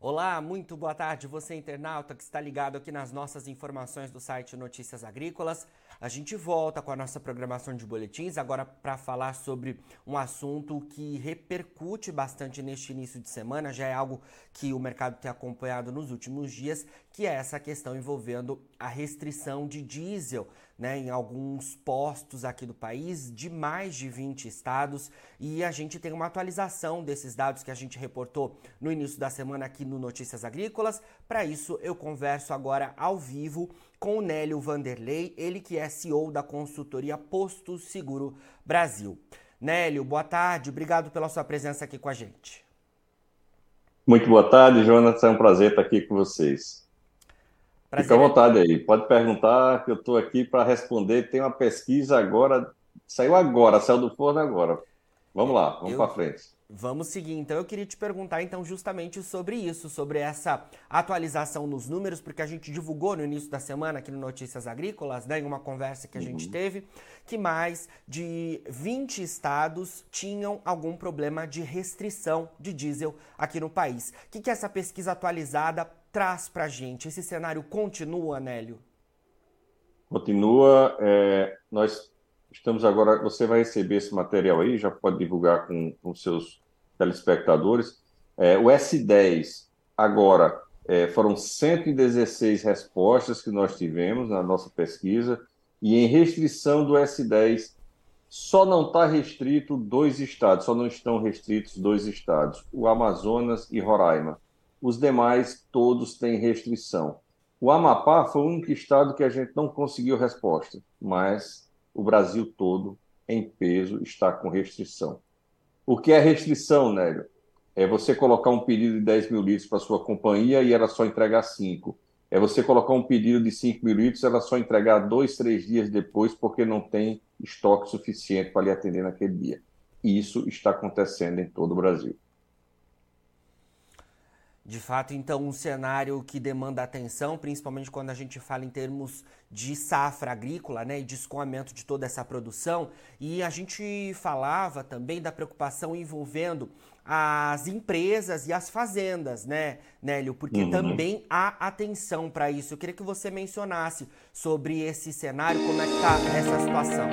Olá, muito boa tarde, você internauta que está ligado aqui nas nossas informações do site Notícias Agrícolas. A gente volta com a nossa programação de boletins agora para falar sobre um assunto que repercute bastante neste início de semana, já é algo que o mercado tem acompanhado nos últimos dias, que é essa questão envolvendo a restrição de diesel né, em alguns postos aqui do país, de mais de 20 estados, e a gente tem uma atualização desses dados que a gente reportou no início da semana aqui no Notícias Agrícolas. Para isso, eu converso agora ao vivo com o Nélio Vanderlei, ele que é CEO da consultoria Posto Seguro Brasil. Nélio, boa tarde, obrigado pela sua presença aqui com a gente. Muito boa tarde, Jonas, é um prazer estar aqui com vocês. Prazer. Fica à vontade aí, pode perguntar que eu estou aqui para responder. Tem uma pesquisa agora, saiu agora, saiu do forno agora. Vamos lá, vamos para frente. Vamos seguir. Então eu queria te perguntar então justamente sobre isso, sobre essa atualização nos números, porque a gente divulgou no início da semana aqui no Notícias Agrícolas, né, em uma conversa que a uhum. gente teve, que mais de 20 estados tinham algum problema de restrição de diesel aqui no país. O que, que essa pesquisa atualizada traz para a gente? Esse cenário continua, Nélio? Continua. É, nós estamos agora. Você vai receber esse material aí, já pode divulgar com, seus telespectadores. É, o S10, agora, é, foram 116 respostas que nós tivemos na nossa pesquisa, e em restrição do S10, só não está restrito dois estados, só não estão restritos dois estados, o Amazonas e Roraima. Os demais, todos têm restrição. O Amapá foi o único estado que a gente não conseguiu resposta, mas o Brasil todo, em peso, está com restrição. O que é restrição, Nélio? É você colocar um pedido de 10 mil litros para sua companhia e ela só entregar 5. É você colocar um pedido de 5 mil litros e ela só entregar dois, três dias depois porque não tem estoque suficiente para lhe atender naquele dia. Isso está acontecendo em todo o Brasil. De fato, então, um cenário que demanda atenção, principalmente quando a gente fala em termos de safra agrícola, né, e de escoamento de toda essa produção. E a gente falava também da preocupação envolvendo as empresas e as fazendas, né, Nélio? Porque uhum. também há atenção para isso. Eu queria que você mencionasse sobre esse cenário, como é que está essa situação.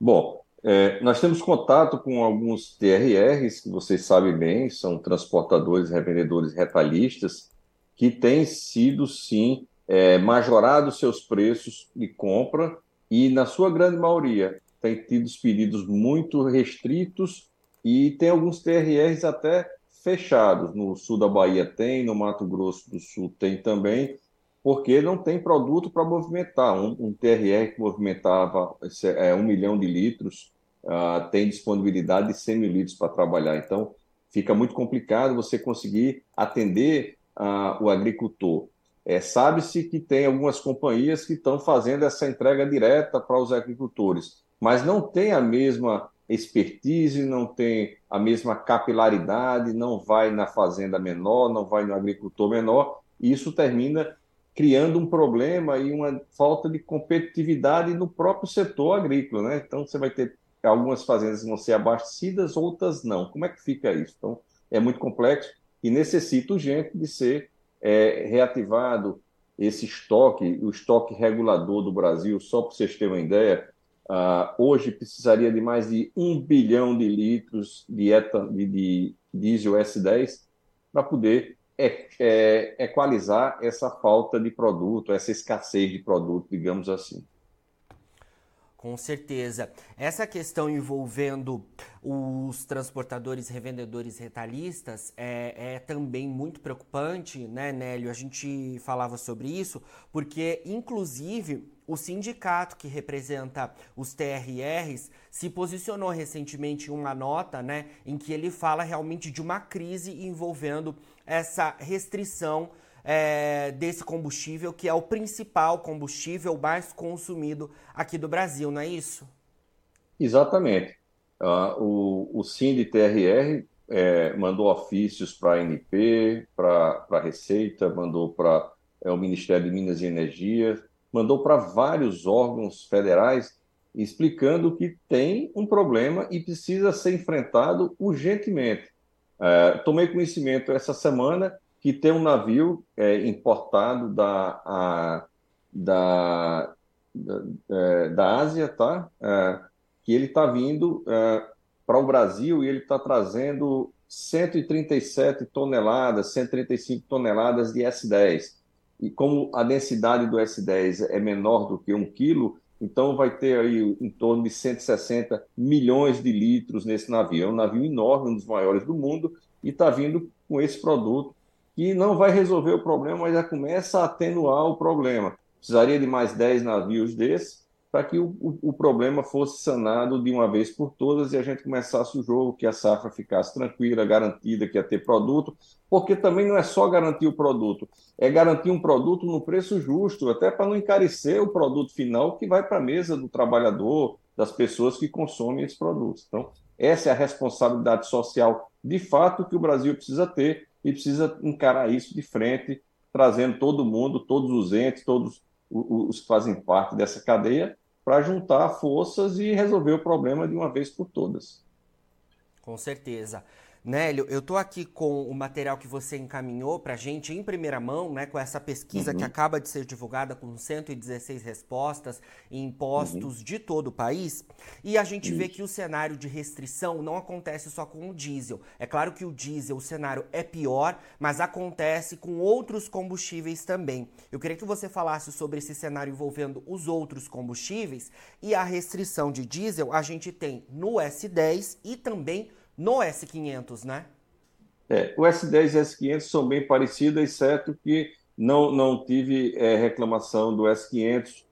Bom, é, nós temos contato com alguns TRRs, que vocês sabem bem, são transportadores, revendedores retalhistas, que têm sido, sim, é, majorados seus preços de compra e, na sua grande maioria, têm tido pedidos muito restritos e tem alguns TRRs até fechados. No sul da Bahia tem, no Mato Grosso do Sul tem também, porque não tem produto para movimentar. Um, um, TRR que movimentava é, um milhão de litros uh, tem disponibilidade de 100 mil litros para trabalhar. Então, fica muito complicado você conseguir atender uh, o agricultor. É, Sabe-se que tem algumas companhias que estão fazendo essa entrega direta para os agricultores, mas não tem a mesma expertise, não tem a mesma capilaridade, não vai na fazenda menor, não vai no agricultor menor, e isso termina criando um problema e uma falta de competitividade no próprio setor agrícola, né? Então você vai ter algumas fazendas vão ser abastecidas, outras não. Como é que fica isso? Então é muito complexo e necessita urgente de ser é, reativado esse estoque, o estoque regulador do Brasil, só para vocês terem uma ideia, uh, hoje precisaria de mais de um bilhão de litros de, de, de diesel S10 para poder é, é, equalizar essa falta de produto, essa escassez de produto, digamos assim. Com certeza. Essa questão envolvendo os transportadores, revendedores retalhistas é, é, também muito preocupante, né, Nélio? A gente falava sobre isso, porque, inclusive, o sindicato que representa os TRRs se posicionou recentemente em uma nota, né, em que ele fala realmente de uma crise envolvendo essa restrição é, desse combustível, que é o principal combustível mais consumido aqui do Brasil, não é isso? Exatamente. Uh, o, o SIND-TRR é, mandou ofícios para a ANP, para a Receita, mandou para é, o Ministério de Minas e Energia, mandou para vários órgãos federais explicando que tem um problema e precisa ser enfrentado urgentemente. É, tomei conhecimento essa semana que tem um navio é, importado da, a, da, da, é, da, Ásia, tá? É, que ele está vindo é, para o Brasil e ele está trazendo 137 toneladas, 135 toneladas de S10. E como a densidade do S10 é menor do que um quilo, então vai ter aí em torno de 160 milhões de litros nesse navio. É um navio enorme, um dos maiores do mundo, e está vindo com esse produto que não vai resolver o problema, mas já começa a atenuar o problema. Precisaria de mais 10 navios desses, para que o, o, o, problema fosse sanado de uma vez por todas e a gente começasse o jogo, que a safra ficasse tranquila, garantida, que ia ter produto, porque também não é só garantir o produto, é garantir um produto no preço justo, até para não encarecer o produto final que vai para a mesa do trabalhador, das pessoas que consomem esses produtos. Então, essa é a responsabilidade social de fato que o Brasil precisa ter e precisa encarar isso de frente, trazendo todo mundo, todos os entes, todos os que fazem parte dessa cadeia para juntar forças e resolver o problema de uma vez por todas. Com certeza. Nélio, eu estou aqui com o material que você encaminhou para a gente em primeira mão, né, com essa pesquisa uhum. que acaba de ser divulgada com 116 respostas em impostos uhum. de todo o país. E a gente vê que o cenário de restrição não acontece só com o diesel. É claro que o diesel, o cenário é pior, mas acontece com outros combustíveis também. Eu queria que você falasse sobre esse cenário envolvendo os outros combustíveis e a restrição de diesel a gente tem no S10 e também no S500, né? É, o S10 e o S500 são bem parecidos, exceto que não, não tive é, reclamação do S500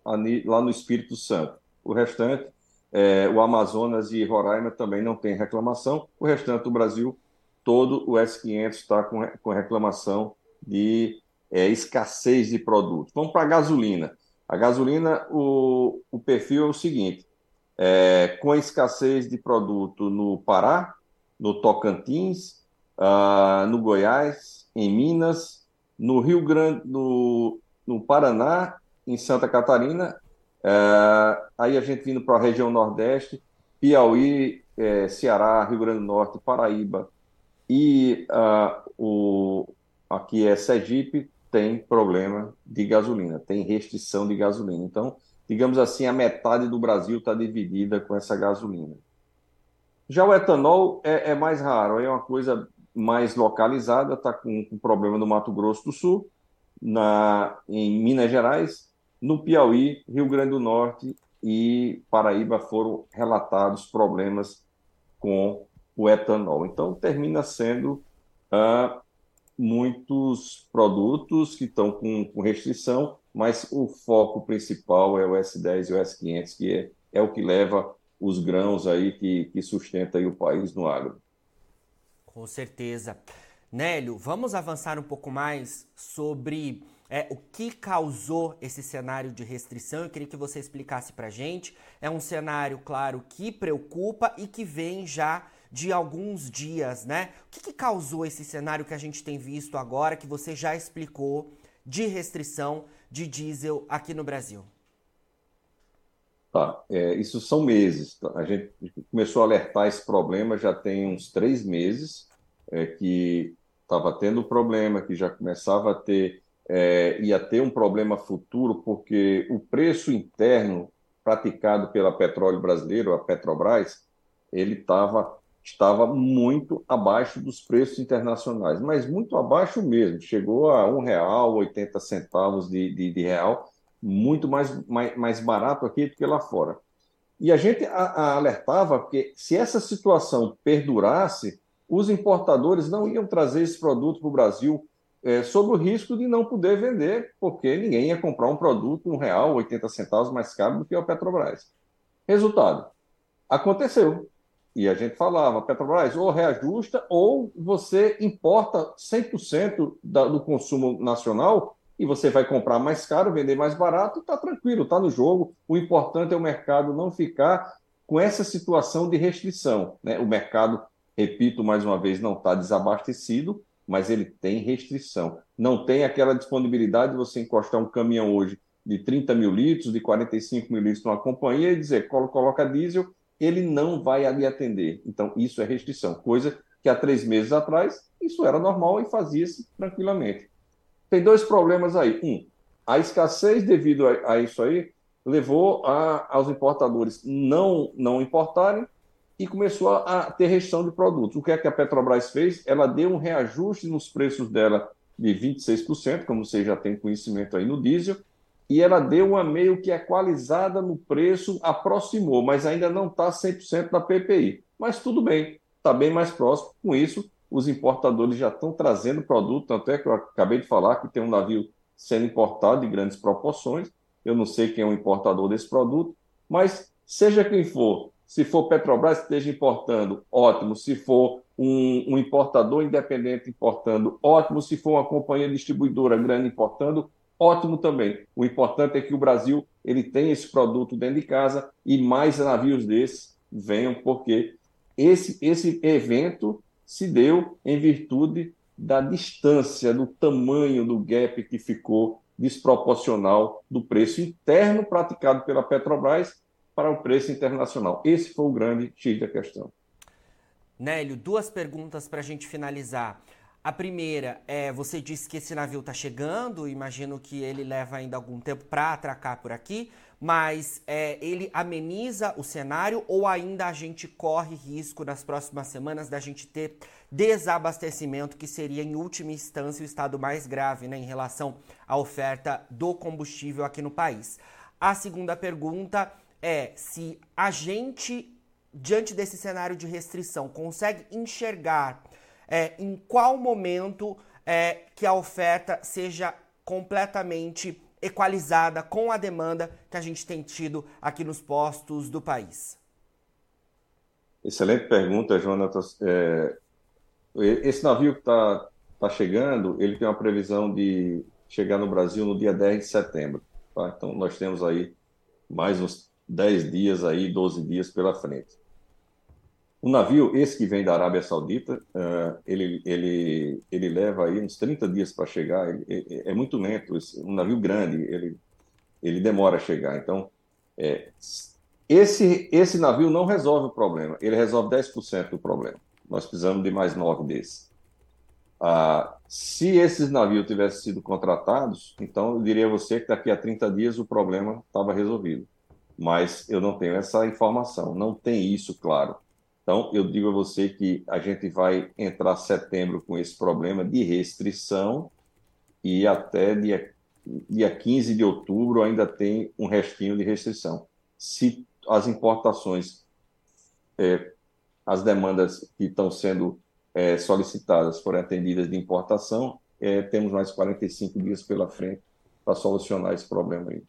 lá no Espírito Santo. O restante, é, o Amazonas e Roraima também não tem reclamação. O restante do Brasil, todo o S500 está com, com reclamação de é, escassez de produtos. Vamos para a gasolina. A gasolina, o, o perfil é o seguinte: é, com a escassez de produto no Pará, no Tocantins, uh, no Goiás, em Minas, no Rio Grande, no, no Paraná, em Santa Catarina, uh, aí a gente vindo para a região Nordeste, Piauí, eh, Ceará, Rio Grande do Norte, Paraíba e uh, o, aqui é Sergipe, tem problema de gasolina, tem restrição de gasolina. Então, digamos assim, a metade do Brasil está dividida com essa gasolina. Já o etanol é, é mais raro, é uma coisa mais localizada, está com, com problema no Mato Grosso do Sul, na, em Minas Gerais, no Piauí, Rio Grande do Norte e Paraíba foram relatados problemas com o etanol. Então, termina sendo uh, muitos produtos que estão com, com, restrição, mas o foco principal é o S10 e o S500, que é, é o que leva os grãos aí que, que sustenta aí o país no agro. Com certeza. Nélio, vamos avançar um pouco mais sobre é, o que causou esse cenário de restrição. Eu queria que você explicasse para gente. É um cenário, claro, que preocupa e que vem já de alguns dias, né? O que, que causou esse cenário que a gente tem visto agora, que você já explicou, de restrição de diesel aqui no Brasil? Tá, é, isso são meses. Tá? A gente começou a alertar esse problema já tem uns três meses, é, que estava tendo problema, que já começava a ter, é, ia ter um problema futuro, porque o preço interno praticado pela Petróleo Brasileiro, a Petrobras, ele tava, estava muito abaixo dos preços internacionais, mas muito abaixo mesmo. Chegou a um real, 80 centavos de, de, de real, muito mais, mais, mais barato aqui do que lá fora. E a gente a, a alertava que se essa situação perdurasse, os importadores não iam trazer esse produto para o Brasil é, sob o risco de não poder vender, porque ninguém ia comprar um produto um real, 80 centavos mais caro do que a Petrobras. Resultado, aconteceu. E a gente falava, Petrobras, ou reajusta, ou você importa 100% da, do consumo nacional e você vai comprar mais caro, vender mais barato, está tranquilo, está no jogo. O importante é o mercado não ficar com essa situação de restrição. Né? O mercado, repito mais uma vez, não está desabastecido, mas ele tem restrição. Não tem aquela disponibilidade de você encostar um caminhão hoje de 30 mil litros, de 45 mil litros numa companhia e dizer, coloca diesel, ele não vai ali atender. Então, isso é restrição, coisa que há três meses atrás isso era normal e fazia-se tranquilamente. Tem dois problemas aí. Um, a escassez devido a, a isso aí levou a, aos importadores não, não importarem e começou a, a ter restrição de produtos. O que é que a Petrobras fez? Ela deu um reajuste nos preços dela de 26%, como você já tem conhecimento aí no diesel, e ela deu uma meio que equalizada no preço, aproximou, mas ainda não está 100% da PPI. Mas tudo bem, está bem mais próximo. Com isso, os importadores já estão trazendo produto, tanto é que eu acabei de falar que tem um navio sendo importado de grandes proporções. Eu não sei quem é o importador desse produto, mas seja quem for, se for Petrobras que esteja importando, ótimo. Se for um, um, importador independente importando, ótimo. Se for uma companhia distribuidora grande importando, ótimo também. O importante é que o Brasil ele tem esse produto dentro de casa e mais navios desses venham, porque esse, esse evento se deu em virtude da distância, do tamanho do gap que ficou desproporcional do preço interno praticado pela Petrobras para o preço internacional. Esse foi o grande X da questão. Nélio, duas perguntas para a gente finalizar. A primeira é, você disse que esse navio está chegando, imagino que ele leva ainda algum tempo para atracar por aqui, mas é, ele ameniza o cenário ou ainda a gente corre risco nas próximas semanas da gente ter desabastecimento, que seria em última instância o estado mais grave né, em relação à oferta do combustível aqui no país? A segunda pergunta é se a gente, diante desse cenário de restrição, consegue enxergar é, em qual momento é, que a oferta seja completamente equalizada com a demanda que a gente tem tido aqui nos postos do país? Excelente pergunta, Jonatas. É, esse navio que está tá chegando, ele tem uma previsão de chegar no Brasil no dia 10 de setembro. Tá? Então, nós temos aí mais uns 10 dias, aí, 12 dias pela frente. O navio, esse que vem da Arábia Saudita, uh, ele, ele, ele leva aí uns 30 dias para chegar, ele, é muito lento, um navio grande, ele, ele demora a chegar. Então, é, esse, esse navio não resolve o problema, ele resolve 10% do problema. Nós precisamos de mais nove desses. Ah, se esses navios tivessem sido contratados, então eu diria a você que daqui a 30 dias o problema estava resolvido. Mas eu não tenho essa informação, não tem isso claro. Então, eu digo a você que a gente vai entrar setembro com esse problema de restrição e até dia, dia 15 de outubro ainda tem um restinho de restrição. Se as importações, é, as demandas que estão sendo é, solicitadas forem atendidas de importação, é, temos mais 45 dias pela frente para solucionar esse problema aí.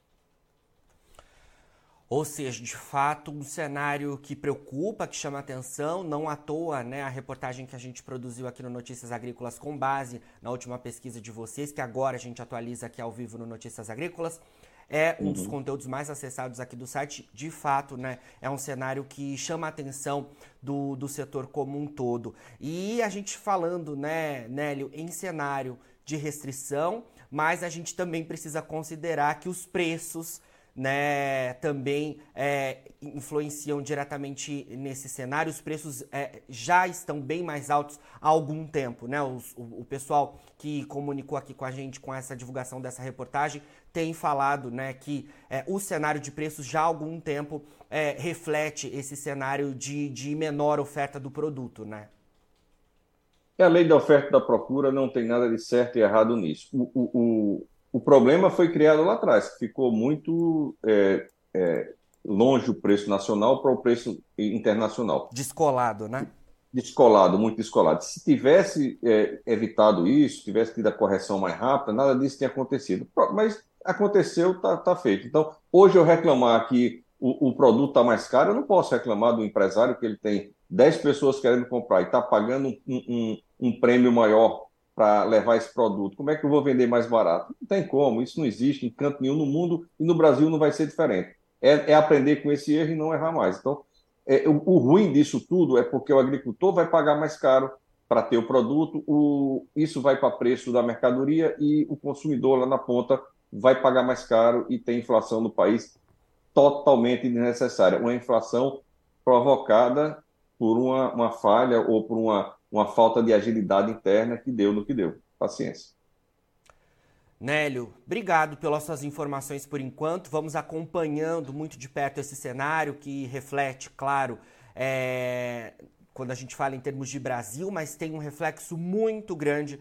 Ou seja, de fato, um cenário que preocupa, que chama atenção, não à toa, né? A reportagem que a gente produziu aqui no Notícias Agrícolas com base na última pesquisa de vocês, que agora a gente atualiza aqui ao vivo no Notícias Agrícolas, é um uhum. dos conteúdos mais acessados aqui do site. De fato, né? É um cenário que chama a atenção do, do setor como um todo. E a gente falando, né, Nélio, em cenário de restrição, mas a gente também precisa considerar que os preços né, também é, influenciam diretamente nesse cenário. Os preços é, já estão bem mais altos há algum tempo. Né? Os, o, o, pessoal que comunicou aqui com a gente com essa divulgação dessa reportagem tem falado né, que é, o cenário de preços já há algum tempo é, reflete esse cenário de, de menor oferta do produto. Né? É a lei da oferta e da procura não tem nada de certo e errado nisso. O, o, o problema foi criado lá atrás, ficou muito é, é, longe o preço nacional para o preço internacional. Descolado, né? Descolado, muito descolado. Se tivesse é, evitado isso, tivesse tido a correção mais rápida, nada disso tinha acontecido. Mas aconteceu, está tá feito. Então, hoje eu reclamar que o, o produto está mais caro, eu não posso reclamar do empresário que ele tem 10 pessoas querendo comprar e está pagando um, um, um prêmio maior para levar esse produto? Como é que eu vou vender mais barato? Não tem como, isso não existe em canto nenhum no mundo e no Brasil não vai ser diferente. É, é aprender com esse erro e não errar mais. Então, é, o, o, ruim disso tudo é porque o agricultor vai pagar mais caro para ter o produto, o, isso vai para preço da mercadoria e o consumidor lá na ponta vai pagar mais caro e tem inflação no país totalmente desnecessária. Uma inflação provocada por uma, uma falha ou por uma uma falta de agilidade interna que deu no que deu. Paciência. Nélio, obrigado pelas suas informações por enquanto. Vamos acompanhando muito de perto esse cenário que reflete, claro, é, quando a gente fala em termos de Brasil, mas tem um reflexo muito grande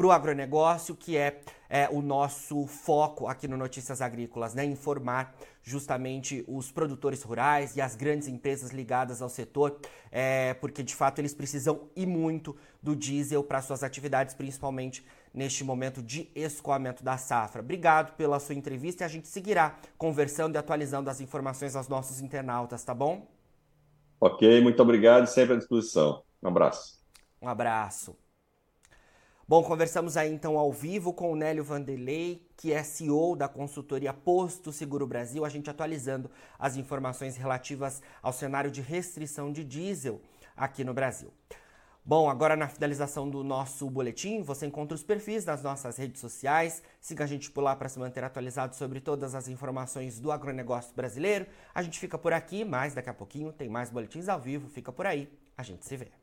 para o agronegócio, que é, é, o nosso foco aqui no Notícias Agrícolas, né? Informar justamente os produtores rurais e as grandes empresas ligadas ao setor, é, porque de fato eles precisam e muito do diesel para suas atividades, principalmente neste momento de escoamento da safra. Obrigado pela sua entrevista e a gente seguirá conversando e atualizando as informações aos nossos internautas, tá bom? Ok, muito obrigado e sempre à disposição. Um abraço. Um abraço. Bom, conversamos aí então ao vivo com o Nélio Vanderlei, que é CEO da consultoria Posto Seguro Brasil, a gente atualizando as informações relativas ao cenário de restrição de diesel aqui no Brasil. Bom, agora na finalização do nosso boletim, você encontra os perfis das nossas redes sociais. Siga a gente por lá para se manter atualizado sobre todas as informações do agronegócio brasileiro. A gente fica por aqui, mas daqui a pouquinho tem mais boletins ao vivo. Fica por aí. A gente se vê.